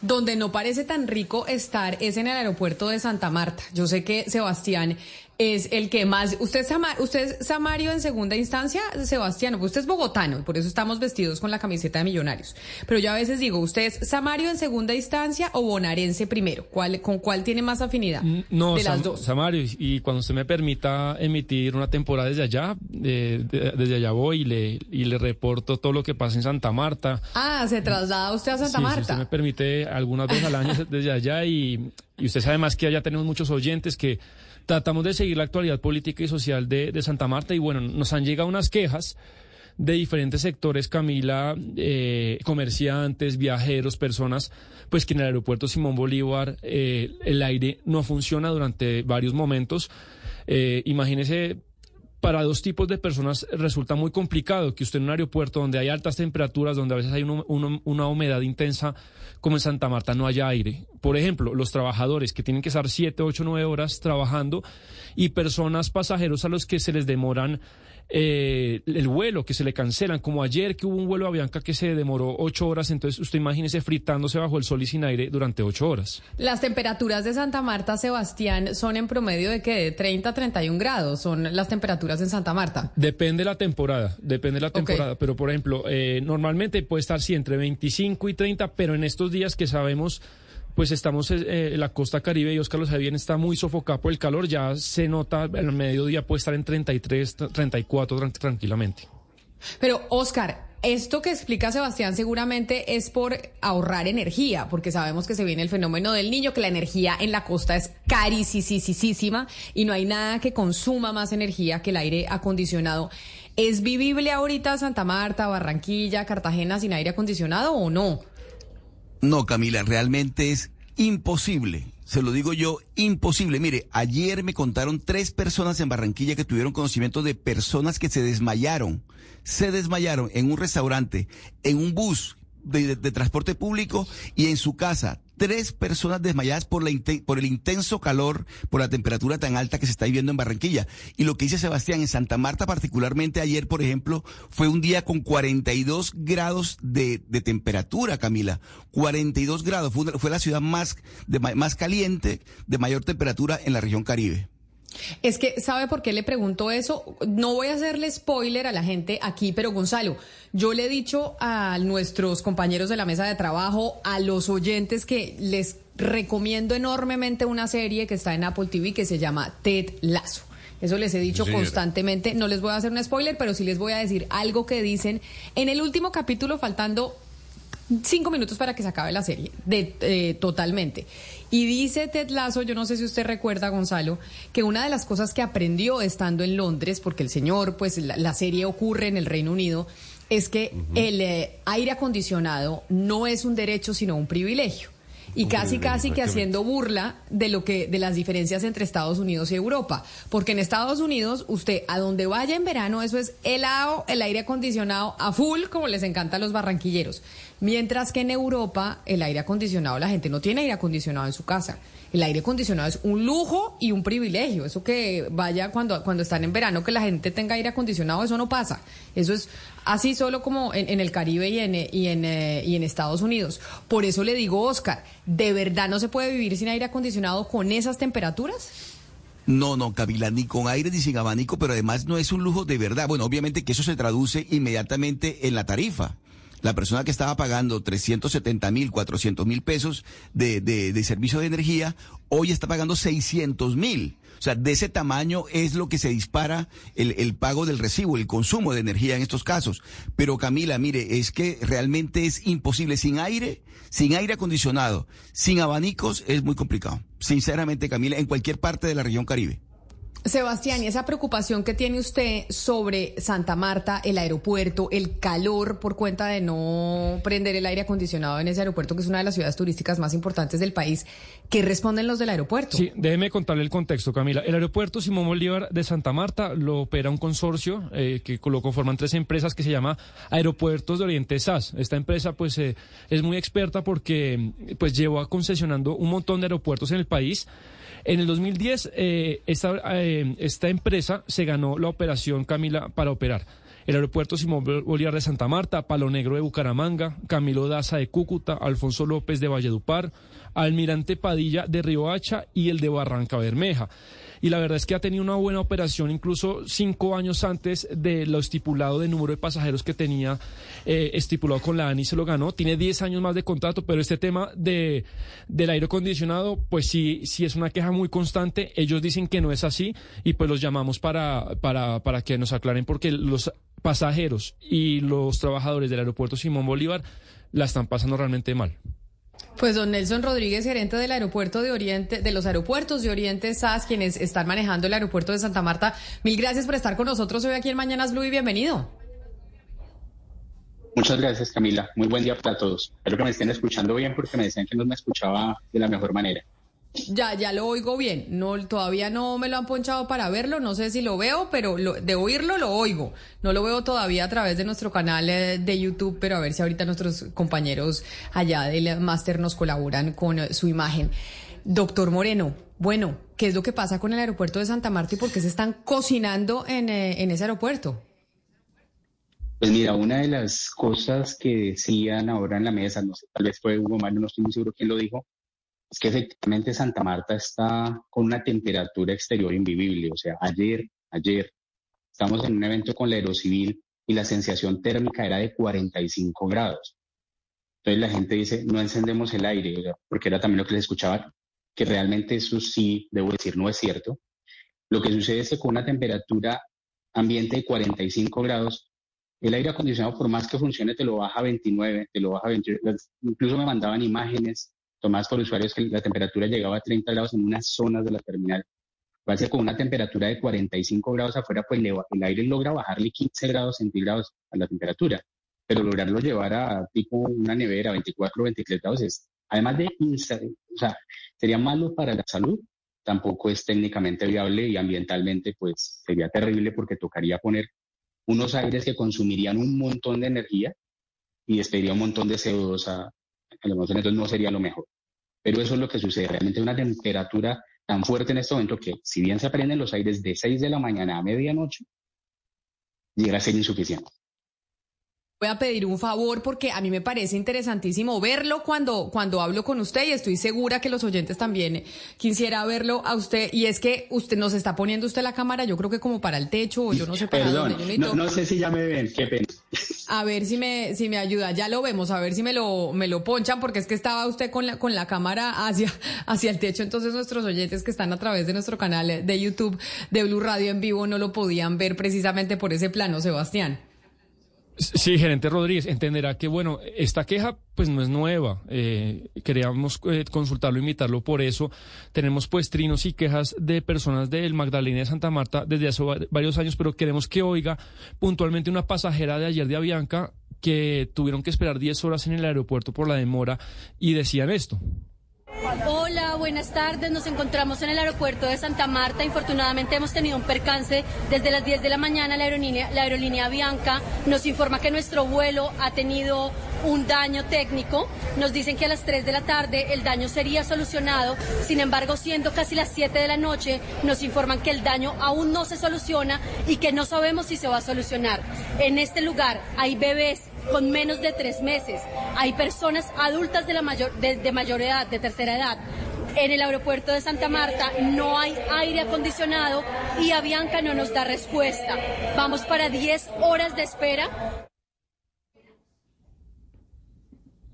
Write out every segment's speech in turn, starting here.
Donde no parece tan rico estar es en el aeropuerto de Santa Marta. Yo sé que Sebastián es el que más. Usted es, usted es Samario en segunda instancia, Sebastián, pues usted es bogotano, por eso estamos vestidos con la camiseta de millonarios. Pero yo a veces digo, ¿usted es Samario en segunda instancia o bonarense primero? ¿Cuál, ¿Con cuál tiene más afinidad? Mm, no, de las dos. Samario, y cuando usted me permita emitir una temporada desde allá, desde allá voy y le, y le reporto todo lo que pasa en Santa Marta. Ah, se traslada usted a Santa Marta. Si usted me permite algunas veces al año desde allá y, y usted sabe más que allá tenemos muchos oyentes que tratamos de seguir la actualidad política y social de, Santa Marta y bueno, nos han llegado unas quejas de diferentes sectores, Camila, eh, comerciantes, viajeros, personas, pues que en el aeropuerto Simón Bolívar eh, el aire no funciona durante varios momentos. Eh, imagínese para dos tipos de personas resulta muy complicado que usted en un aeropuerto donde hay altas temperaturas, donde a veces hay una humedad intensa, como en Santa Marta, no haya aire. Por ejemplo, los trabajadores que tienen que estar siete, ocho, nueve horas trabajando y personas pasajeros a los que se les demoran eh, el vuelo, que se le cancelan, como ayer que hubo un vuelo a Bianca que se demoró ocho horas, entonces usted imagínese fritándose bajo el sol y sin aire durante ocho horas. Las temperaturas de Santa Marta, Sebastián, son en promedio de que de 30 a 31 grados, son las temperaturas en Santa Marta. Depende la temporada, depende la temporada, pero por ejemplo, eh, normalmente puede estar sí entre 25 y 30, pero en estos días que sabemos pues estamos eh, en la costa caribe y Oscar lo sabe bien, está muy sofocado por el calor, ya se nota, el mediodía puede estar en 33, 34 tranquilamente. Pero Oscar, esto que explica Sebastián seguramente es por ahorrar energía, porque sabemos que se viene el fenómeno del niño, que la energía en la costa es carísima y no hay nada que consuma más energía que el aire acondicionado. ¿Es vivible ahorita Santa Marta, Barranquilla, Cartagena sin aire acondicionado o no? No, Camila, realmente es imposible. Se lo digo yo, imposible. Mire, ayer me contaron tres personas en Barranquilla que tuvieron conocimiento de personas que se desmayaron. Se desmayaron en un restaurante, en un bus de, transporte público y en su casa tres personas desmayadas por, la, por el intenso calor, por la temperatura tan alta que se está viviendo en Barranquilla. Y lo que dice Sebastián, en Santa Marta particularmente ayer, por ejemplo, fue un día con 42 grados de, temperatura, Camila. 42 grados. Fue, fue la ciudad más, de, más caliente, de mayor temperatura en la región Caribe. Es que, ¿sabe por qué le pregunto eso? No voy a hacerle spoiler a la gente aquí, pero Gonzalo, yo le he dicho a nuestros compañeros de la mesa de trabajo, a los oyentes que les recomiendo enormemente una serie que está en Apple TV que se llama Ted Lazo. Eso les he dicho constantemente. No les voy a hacer un spoiler, pero sí les voy a decir algo que dicen en el último capítulo, faltando cinco minutos para que se acabe la serie, de, eh, totalmente. Y dice Ted Lasso, yo no sé si usted recuerda, Gonzalo, que una de las cosas que aprendió estando en Londres, porque el señor, pues la, serie ocurre en el Reino Unido, es que el eh, aire acondicionado no es un derecho, sino un privilegio y casi casi que haciendo burla de lo que de las diferencias entre Estados Unidos y Europa, porque en Estados Unidos usted a donde vaya en verano eso es helado, el aire acondicionado a full como les encanta a los barranquilleros, mientras que en Europa el aire acondicionado la gente no tiene aire acondicionado en su casa. El aire acondicionado es un lujo y un privilegio. Eso que vaya cuando, cuando están en verano, que la gente tenga aire acondicionado, eso no pasa. Eso es así solo como en, el Caribe y en, y, en, eh, y en Estados Unidos. Por eso le digo, Oscar, ¿de verdad no se puede vivir sin aire acondicionado con esas temperaturas? No, no, Camila, ni con aire ni sin abanico, pero además no es un lujo de verdad. Bueno, obviamente que eso se traduce inmediatamente en la tarifa la persona que estaba pagando 370 mil, 400 mil pesos de, de, de, servicio de energía, hoy está pagando 600 mil. O sea, de ese tamaño es lo que se dispara el, el, pago del recibo, el consumo de energía en estos casos. Pero Camila, mire, es que realmente es imposible. Sin aire, sin aire acondicionado, sin abanicos, es muy complicado. Sinceramente, Camila, en cualquier parte de la región Caribe. Sebastián, y esa preocupación que tiene usted sobre Santa Marta, el aeropuerto, el calor por cuenta de no prender el aire acondicionado en ese aeropuerto, que es una de las ciudades turísticas más importantes del país, ¿qué responden los del aeropuerto? Sí, déjeme contarle el contexto, Camila. El aeropuerto Simón Bolívar de Santa Marta lo opera un consorcio eh, que lo conforman tres empresas que se llama Aeropuertos de Oriente SAS. Esta empresa pues eh, es muy experta porque pues lleva concesionando un montón de aeropuertos en el país. En el 2010, eh, esta, eh, esta empresa se ganó la operación Camila para operar. El aeropuerto Simón Bolívar de Santa Marta, Palo Negro de Bucaramanga, Camilo Daza de Cúcuta, Alfonso López de Valledupar, Almirante Padilla de Riohacha y el de Barranca Bermeja y la verdad es que ha tenido una buena operación incluso cinco años antes de lo estipulado de número de pasajeros que tenía eh, estipulado con la ANI se lo ganó. Tiene 10 años más de contrato, pero este tema de, del aire acondicionado, pues sí, sí es una queja muy constante. Ellos dicen que no es así y pues los llamamos para, para, para que nos aclaren porque los pasajeros y los trabajadores del aeropuerto Simón Bolívar la están pasando realmente mal. Pues don Nelson Rodríguez, gerente del aeropuerto de Oriente, de los aeropuertos de Oriente SAS, quienes están manejando el aeropuerto de Santa Marta. Mil gracias por estar con nosotros hoy aquí en Mañanas Blue y bienvenido. Muchas gracias, Camila. Muy buen día para todos. Espero que me estén escuchando bien porque me decían que no me escuchaba de la mejor manera. Ya, ya lo oigo bien. No, todavía no me lo han ponchado para verlo. No sé si lo veo, pero de oírlo lo oigo. No lo veo todavía a través de nuestro canal eh, de YouTube, pero a ver si ahorita nuestros compañeros allá del máster nos colaboran con eh, su imagen. Doctor Moreno, bueno, ¿qué es lo que pasa con el aeropuerto de Santa Marta y por qué se están cocinando en, eh, en ese aeropuerto? Pues mira, una de las cosas que decían ahora en la mesa, no sé, tal vez fue Hugo Mario, no estoy muy seguro quién lo dijo, es que efectivamente Santa Marta está con una temperatura exterior invivible. O sea, ayer, ayer, estamos en un evento con la Aerocivil y la sensación térmica era de 45 grados. Entonces la gente dice, no encendemos el aire, porque era también lo que les escuchaba, que realmente eso sí, debo decir, no es cierto. Lo que sucede es que con una temperatura ambiente de 45 grados, el aire acondicionado, por más que funcione, te lo baja a 29, te lo baja a 28. Incluso me mandaban imágenes tomadas por usuarios que la temperatura llegaba a 30 grados en unas zonas de la terminal. Va a ser con una temperatura de 45 grados afuera, pues el aire logra bajarle 15 grados centígrados a la temperatura, pero lograrlo llevar a tipo una nevera, 24 o 23 grados, es, además de, o sea, sería malo para la salud, tampoco es técnicamente viable y ambientalmente pues sería terrible porque tocaría poner unos aires que consumirían un montón de energía y despediría un montón de CO2 a, a lo entonces no sería lo mejor. Pero eso es lo que sucede, realmente una temperatura tan fuerte en este momento que si bien se aprenden los aires de 6 de la mañana a medianoche, llega a ser insuficiente voy a pedir un favor porque a mí me parece interesantísimo verlo cuando, cuando hablo con usted y estoy segura que los oyentes también quisiera verlo a usted y es que usted nos está poniendo usted la cámara yo creo que como para el techo o yo no sé para dónde. no, no, sé si ya me ven, qué pena. A ver si me, si me ayuda, ya lo vemos, a ver si me lo, me lo ponchan porque es que estaba usted con la, con la cámara hacia, hacia el techo, entonces nuestros oyentes que están a través de nuestro canal de YouTube de Blue Radio en vivo no lo podían ver precisamente por ese plano, Sebastián. Sí, gerente Rodríguez, entenderá que, bueno, esta queja pues no es nueva. Eh, queríamos eh, consultarlo, invitarlo por eso. Tenemos pues trinos y quejas de personas del Magdalena de Santa Marta desde hace varios años, pero queremos que oiga puntualmente una pasajera de ayer de Avianca que tuvieron que esperar 10 horas en el aeropuerto por la demora y decían esto. Hola, buenas tardes. Nos encontramos en el aeropuerto de Santa Marta. Infortunadamente hemos tenido un percance desde las 10 de la mañana. La aerolínea, la aerolínea Bianca nos informa que nuestro vuelo ha tenido un daño técnico. Nos dicen que a las 3 de la tarde el daño sería solucionado. Sin embargo, siendo casi las 7 de la noche, nos informan que el daño aún no se soluciona y que no sabemos si se va a solucionar. En este lugar hay bebés con menos de tres meses. Hay personas adultas de, la mayor, de, mayor edad, de tercera edad. En el aeropuerto de Santa Marta no hay aire acondicionado y Avianca no nos da respuesta. Vamos para 10 horas de espera.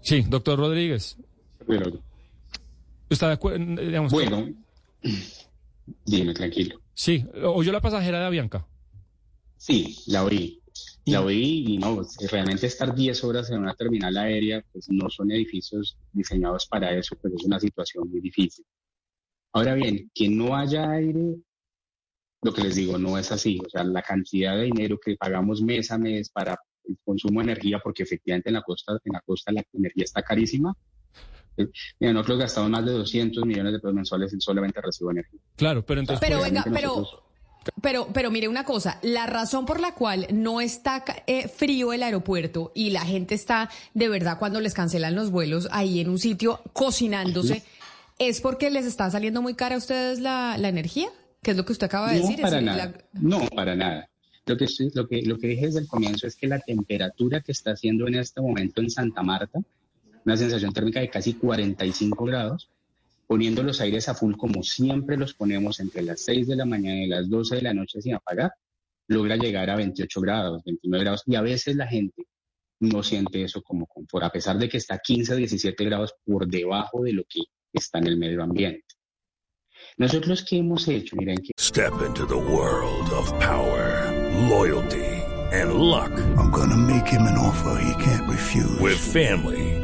Sí, doctor Rodríguez. Bueno, ¿Está de acuerdo? bueno, dime, tranquilo. Sí, ¿oyó la pasajera de Avianca? Sí, la oí. La oí y no, realmente estar 10 horas en una terminal aérea, pues no son edificios diseñados para eso, pero es una situación muy difícil. Ahora bien, que no haya aire, lo que les digo, no es así. O sea, la cantidad de dinero que pagamos mes a mes para el consumo de energía, porque efectivamente en la costa, en la costa la energía está carísima. Eh, mira, nosotros gastamos más de 200 millones de pesos mensuales en solamente recibo de energía. Claro, pero entonces... Pero venga, pero, nosotros- pero, pero mire una cosa, la razón por la cual no está eh, frío el aeropuerto y la gente está de verdad cuando les cancelan los vuelos ahí en un sitio cocinándose, es porque les está saliendo muy cara a ustedes la, la energía, que es lo que usted acaba de No, decir. para es nada. la- No, para nada. Lo que, estoy- lo, que, lo que dije desde el comienzo es que la temperatura que está haciendo en este momento en Santa Marta, una sensación térmica de casi 45 grados, poniendo los aires a full como siempre los ponemos entre las 6 de la mañana y las 12 de la noche sin apagar, logra llegar a 28 grados, 29 grados, y a veces la gente no siente eso como confort, a pesar de que está 15, 17 grados por debajo de lo que está en el medio ambiente. Nosotros, ¿qué hemos hecho? Miren, que Step into the world of power, loyalty, and luck. I'm gonna make him an offer he can't refuse. With family,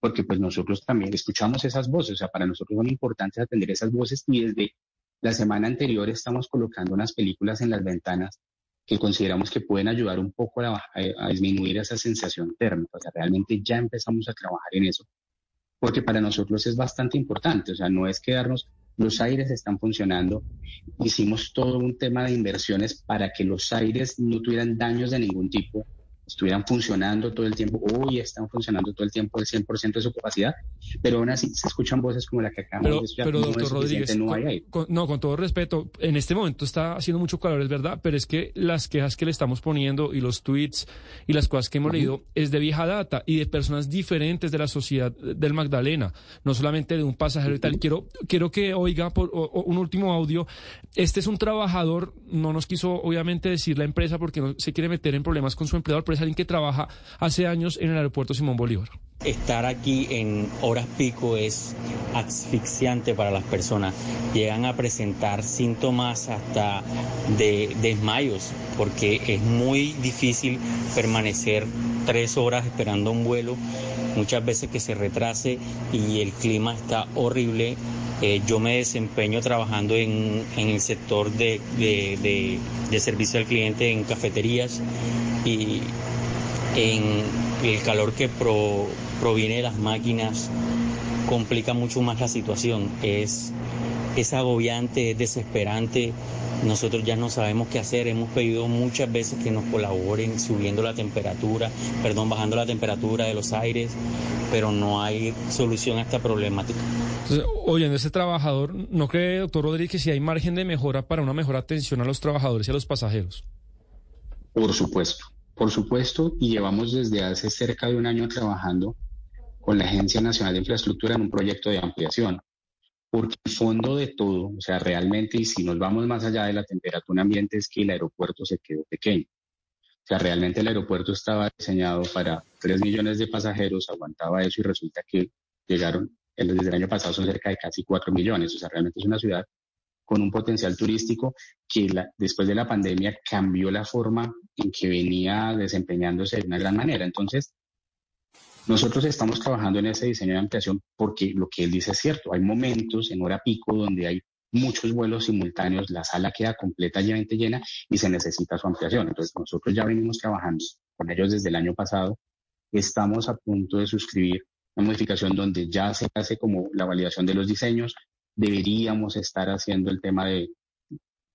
porque pues nosotros también escuchamos esas voces, o sea, para nosotros son importantes atender esas voces y desde la semana anterior estamos colocando unas películas en las ventanas que consideramos que pueden ayudar un poco a, a- a disminuir esa sensación térmica, o sea, realmente ya empezamos a trabajar en eso, porque para nosotros es bastante importante, o sea, no es quedarnos, los aires están funcionando, hicimos todo un tema de inversiones para que los aires no tuvieran daños de ningún tipo, estuvieran funcionando todo el tiempo, hoy están funcionando todo el tiempo el 100% de su capacidad, pero aún así se escuchan voces como la que acabamos Pero, de escuchar, pero no doctor Rodríguez, no hay con- no, con todo respeto, en este momento está haciendo mucho calor, es verdad, pero es que las quejas que le estamos poniendo y los tweets y las cosas que hemos leído es de vieja data y de personas diferentes de la sociedad del Magdalena, no solamente de un pasajero y tal. Quiero, quiero que oiga por, o- o un último audio. Este es un trabajador, no nos quiso obviamente decir la empresa porque no se quiere meter en problemas con su empleador, pero es alguien que trabaja hace años en el aeropuerto Simón Bolívar. Estar aquí en horas pico es asfixiante para las personas. Llegan a presentar síntomas hasta de desmayos, porque es muy difícil permanecer tres horas esperando un vuelo, muchas veces que se retrase y el clima está horrible. Eh, yo me desempeño trabajando en, en el sector de, de- de- de servicio al cliente en cafeterías y en el calor que pro- proviene de las máquinas complica mucho más la situación. Es, es agobiante, es desesperante. Nosotros ya no sabemos qué hacer. Hemos pedido muchas veces que nos colaboren subiendo la temperatura, perdón, bajando la temperatura de los aires, pero no hay solución a esta problemática. Entonces, oyendo ese trabajador, ¿no cree, doctor Rodríguez, que si hay margen de mejora para una mejor atención a los trabajadores y a los pasajeros? Por supuesto, por supuesto, y llevamos desde hace cerca de un año trabajando con la Agencia Nacional de Infraestructura en un proyecto de ampliación, porque el fondo de todo, o sea, realmente, y si nos vamos más allá de la temperatura ambiente, es que el aeropuerto se quedó pequeño. O sea, realmente el aeropuerto estaba diseñado para 3 millones de pasajeros, aguantaba eso y resulta que llegaron, desde el año pasado son cerca de casi 4 millones. O sea, realmente es una ciudad con un potencial turístico que después de la pandemia cambió la forma en que venía desempeñándose de una gran manera. Entonces, nosotros estamos trabajando en ese diseño de ampliación porque lo que él dice es cierto. Hay momentos en hora pico donde hay muchos vuelos simultáneos, la sala queda completamente llena y se necesita su ampliación. Entonces, nosotros ya venimos trabajando con ellos desde el año pasado. Estamos a punto de suscribir una modificación donde ya se hace como la validación de los diseños. Deberíamos estar haciendo el tema de,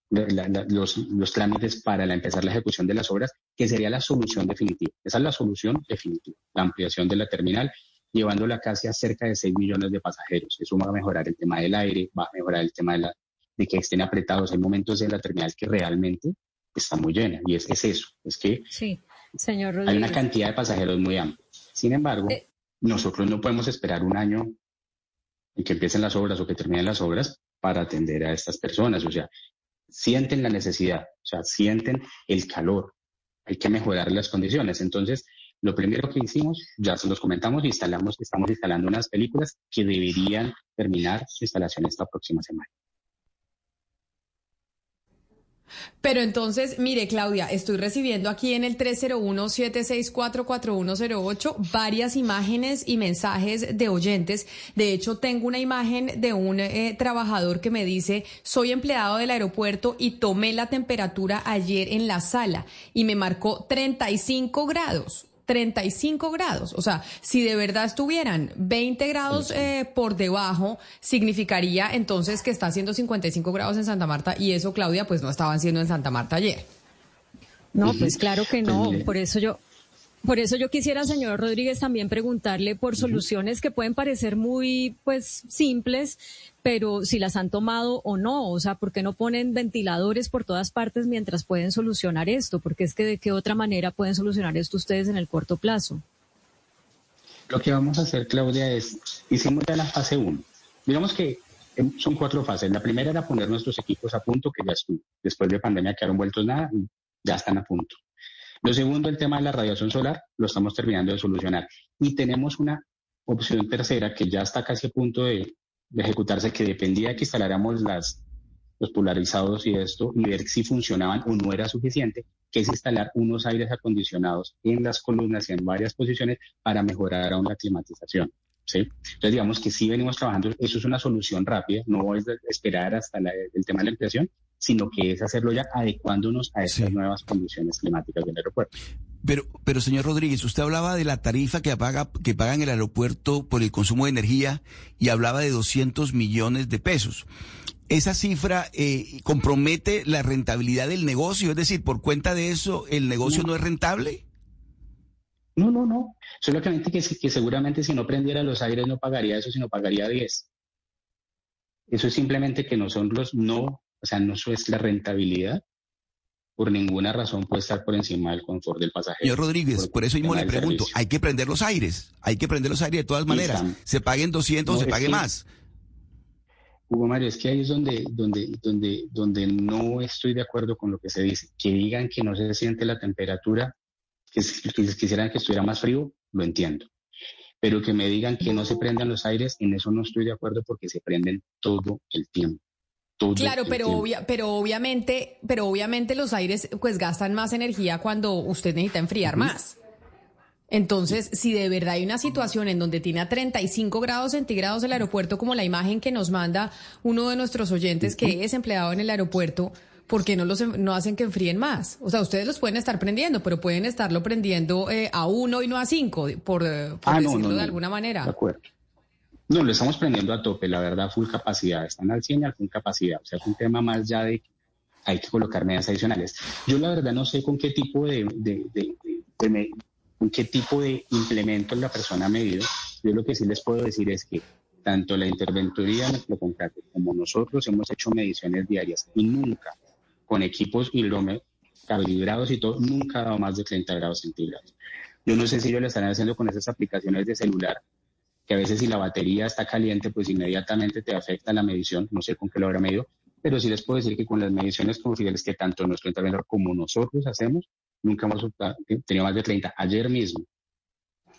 de la- la- los, los trámites para la, empezar la ejecución de las obras, que sería la solución definitiva. Esa es la solución definitiva, la ampliación de la terminal, llevándola casi a cerca de 6 millones de pasajeros. Eso va a mejorar el tema del aire, va a mejorar el tema de, la, de que estén apretados. Hay momentos en la terminal que realmente está muy llena y es, es eso, es que Sí, señor hay una cantidad de pasajeros muy amplia. Sin embargo, Eh. nosotros no podemos esperar un año en que empiecen las obras o que terminen las obras para atender a estas personas. O sea, sienten la necesidad, o sea, sienten el calor. hay que mejorar las condiciones. Entonces, lo primero que hicimos, ya se los comentamos, instalamos, estamos instalando unas películas que deberían terminar su instalación esta próxima semana. Pero entonces, mire, Claudia, estoy recibiendo aquí en el 301-764-4108 varias imágenes y mensajes de oyentes. De hecho, tengo una imagen de un eh, trabajador que me dice, soy empleado del aeropuerto y tomé la temperatura ayer en la sala y me marcó 35 grados. 35 grados. O sea, si de verdad estuvieran 20 grados eh, por debajo, significaría entonces que está haciendo 55 grados en Santa Marta y eso, Claudia, pues no estaban siendo en Santa Marta ayer. No, pues claro que no. Por eso yo, por eso yo quisiera, señor Rodríguez, también preguntarle por soluciones que pueden parecer muy, pues, simples, pero si las han tomado o no. O sea, ¿por qué no ponen ventiladores por todas partes mientras pueden solucionar esto? Porque es que de qué otra manera pueden solucionar esto ustedes en el corto plazo. Lo que vamos a hacer, Claudia, es, hicimos ya la fase 1. Digamos que em, son cuatro fases. La primera era poner nuestros equipos a punto, que ya estuvo. Después de pandemia quedaron vueltos nada y ya están a punto. Lo segundo, el tema de la radiación solar, lo estamos terminando de solucionar. Y tenemos una opción tercera que ya está casi a punto de, ejecutarse, que dependía de que instaláramos las, los polarizados y esto y ver si funcionaban o no era suficiente, que es instalar unos aires acondicionados en las columnas y en varias posiciones para mejorar aún la climatización. ¿sí? Entonces, digamos que sí venimos trabajando, eso es una solución rápida, no es esperar hasta el tema de la ampliación, sino que es hacerlo ya adecuándonos a estas nuevas condiciones climáticas del aeropuerto. Pero, pero señor Rodríguez, usted hablaba de la tarifa que paga, que paga en el aeropuerto por el consumo de energía y hablaba de 200 millones de pesos. ¿Esa cifra eh, compromete la rentabilidad del negocio? Es decir, por cuenta de eso, ¿el negocio no, es rentable? No, no, no. Solamente que, que seguramente si no prendiera los aires no pagaría eso, sino pagaría 10. Eso es simplemente que no son los, no o sea, no es la rentabilidad. Por ninguna razón puede estar por encima del confort del pasajero. Señor Rodríguez, por, eso mismo le pregunto, hay que prender los aires, hay que prender los aires de todas maneras. se paguen 200, se pague más. Hugo Mario, es que ahí es donde, donde, donde, donde no estoy de acuerdo con lo que se dice. Que digan que no se siente la temperatura, que, que quisieran que estuviera más frío, lo entiendo. Pero que me digan que no se prendan los aires, en eso no estoy de acuerdo porque se prenden todo el tiempo claro, pero, pero obviamente, pero obviamente los aires pues gastan más energía cuando usted necesita enfriar más. Entonces, si de verdad hay una situación en donde tiene a 35 grados centígrados el aeropuerto, como la imagen que nos manda uno de nuestros oyentes que es empleado en el aeropuerto, ¿por qué no, los, no hacen que enfríen más? O sea, ustedes los pueden estar prendiendo, pero pueden estarlo prendiendo eh, a uno y no a cinco, por, ah, decirlo de alguna manera. De acuerdo. No, lo estamos prendiendo a tope, la verdad, full capacidad. Están al 100 y al full capacidad. O sea, es un tema más ya de hay que colocar medidas adicionales. Yo la verdad no sé con qué tipo de, con qué tipo de implementos la persona ha medido. Yo lo que sí les puedo decir es que tanto la interventoría nuestro contrato como nosotros hemos hecho mediciones diarias y nunca con equipos calibrados y todo, nunca ha dado más de 30 grados centígrados. Yo no sé si ellos lo están haciendo con esas aplicaciones de celular que a veces si la batería está caliente, pues inmediatamente te afecta la medición, no sé con qué lo habrá medido, pero sí les puedo decir que con las mediciones confidenciales que tanto nuestro interventor como nosotros hacemos, nunca hemos tenido más de 30. Ayer mismo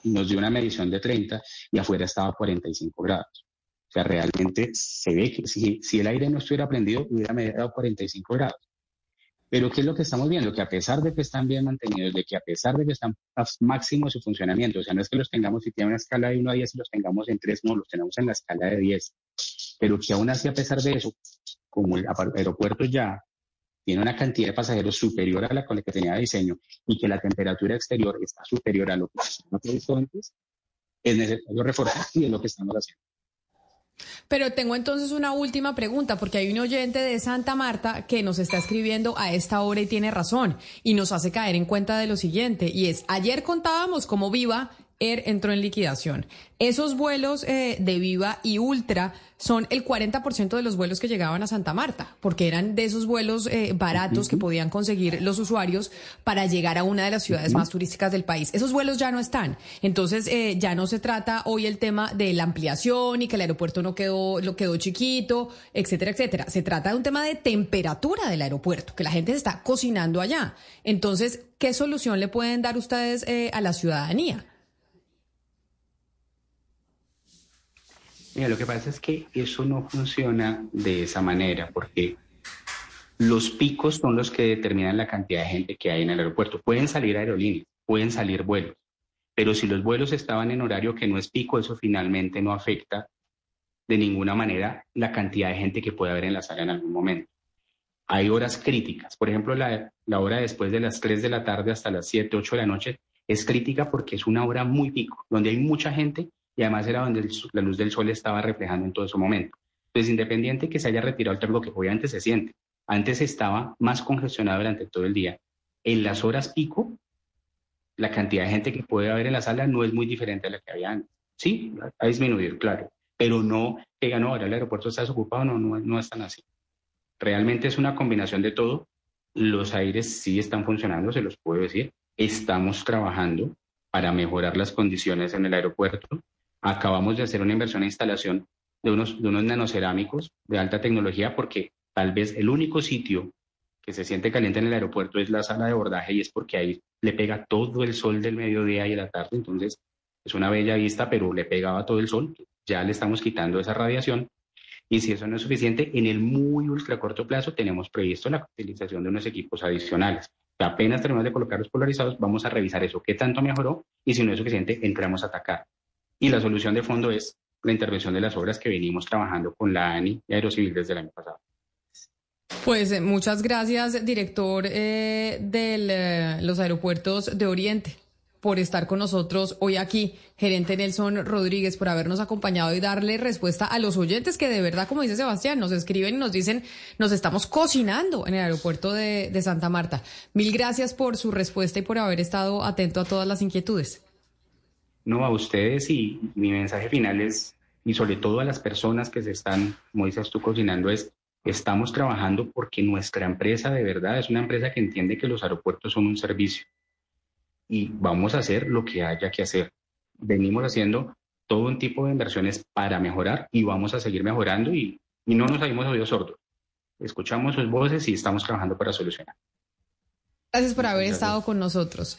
nos dio una medición de 30 y afuera estaba a 45 grados. O sea, realmente se ve que si, si el aire no estuviera prendido, hubiera medido 45 grados. Pero ¿qué es lo que estamos viendo? Que a pesar de que están bien mantenidos, de que a pesar de que están a máximo su funcionamiento, o sea, no es que los tengamos si tienen una escala de 1 a 10 y los tengamos en 3, no, los tenemos en la escala de 10. Pero que aún así, a pesar de eso, como el aeropuerto ya tiene una cantidad de pasajeros superior a la con la que tenía diseño y que la temperatura exterior está superior a lo que se antes, es necesario reforzar y es lo que estamos haciendo. Pero tengo entonces una última pregunta, porque hay un oyente de Santa Marta que nos está escribiendo a esta hora y tiene razón, y nos hace caer en cuenta de lo siguiente, y es, ayer contábamos como Viva Air entró en liquidación. Esos vuelos eh, de Viva y Ultra son el 40% de los vuelos que llegaban a Santa Marta, porque eran de esos vuelos eh, baratos que podían conseguir los usuarios para llegar a una de las ciudades más turísticas del país. Esos vuelos ya no están. Entonces, eh, ya no se trata hoy el tema de la ampliación y que el aeropuerto no quedó, lo quedó chiquito, etcétera, etcétera. Se trata de un tema de temperatura del aeropuerto, que la gente se está cocinando allá. Entonces, ¿qué solución le pueden dar ustedes a la ciudadanía? Mira, lo que pasa es que eso no funciona de esa manera, porque los picos son los que determinan la cantidad de gente que hay en el aeropuerto. Pueden salir aerolíneas, pueden salir vuelos, pero si los vuelos estaban en horario que no es pico, eso finalmente no afecta de ninguna manera la cantidad de gente que puede haber en la sala en algún momento. Hay horas críticas, por ejemplo, la, hora después de las 3 de la tarde hasta las 7, 8 de la noche es crítica porque es una hora muy pico, donde hay mucha gente y además era donde la luz del sol estaba reflejando en todo ese momento. Entonces, independiente que se haya retirado el tráfico, que obviamente se siente, antes estaba más congestionado durante todo el día. En las horas pico, la cantidad de gente que puede haber en la sala no es muy diferente a la que había antes. Sí, ha disminuido, claro, pero no que no, ahora el aeropuerto está desocupado, no, no, no es tan así. Realmente es una combinación de todo. Los aires sí están funcionando, se los puedo decir. Estamos trabajando para mejorar las condiciones en el aeropuerto. Acabamos de hacer una inversión e instalación de unos, de unos nanocerámicos de alta tecnología porque tal vez el único sitio que se siente caliente en el aeropuerto es la sala de abordaje y es porque ahí le pega todo el sol del mediodía y de la tarde. Entonces es una bella vista, pero le pegaba todo el sol. Ya le estamos quitando esa radiación. Y si eso no es suficiente, en el muy ultra corto plazo tenemos previsto la utilización de unos equipos adicionales. Apenas terminamos de colocar los polarizados, vamos a revisar eso, qué tanto mejoró y si no es suficiente, entramos a atacar. Y la solución de fondo es la intervención de las obras que venimos trabajando con la ANI y Aerocivil desde el año pasado. Pues eh, muchas gracias, director eh, de eh, los aeropuertos de Oriente, por estar con nosotros hoy aquí. Gerente Nelson Rodríguez, por habernos acompañado y darle respuesta a los oyentes que de verdad, como dice Sebastián, nos escriben y nos dicen, nos estamos cocinando en el aeropuerto de, de Santa Marta. Mil gracias por su respuesta y por haber estado atento a todas las inquietudes. No, a ustedes y mi mensaje final es, y sobre todo a las personas que se están, como dices tú, cocinando, es, estamos trabajando porque nuestra empresa de verdad es una empresa que entiende que los aeropuertos son un servicio y vamos a hacer lo que haya que hacer. Venimos haciendo todo un tipo de inversiones para mejorar y vamos a seguir mejorando y, y no nos habíamos oído sordos. Escuchamos sus voces y estamos trabajando para solucionar. Gracias por haber estado con nosotros.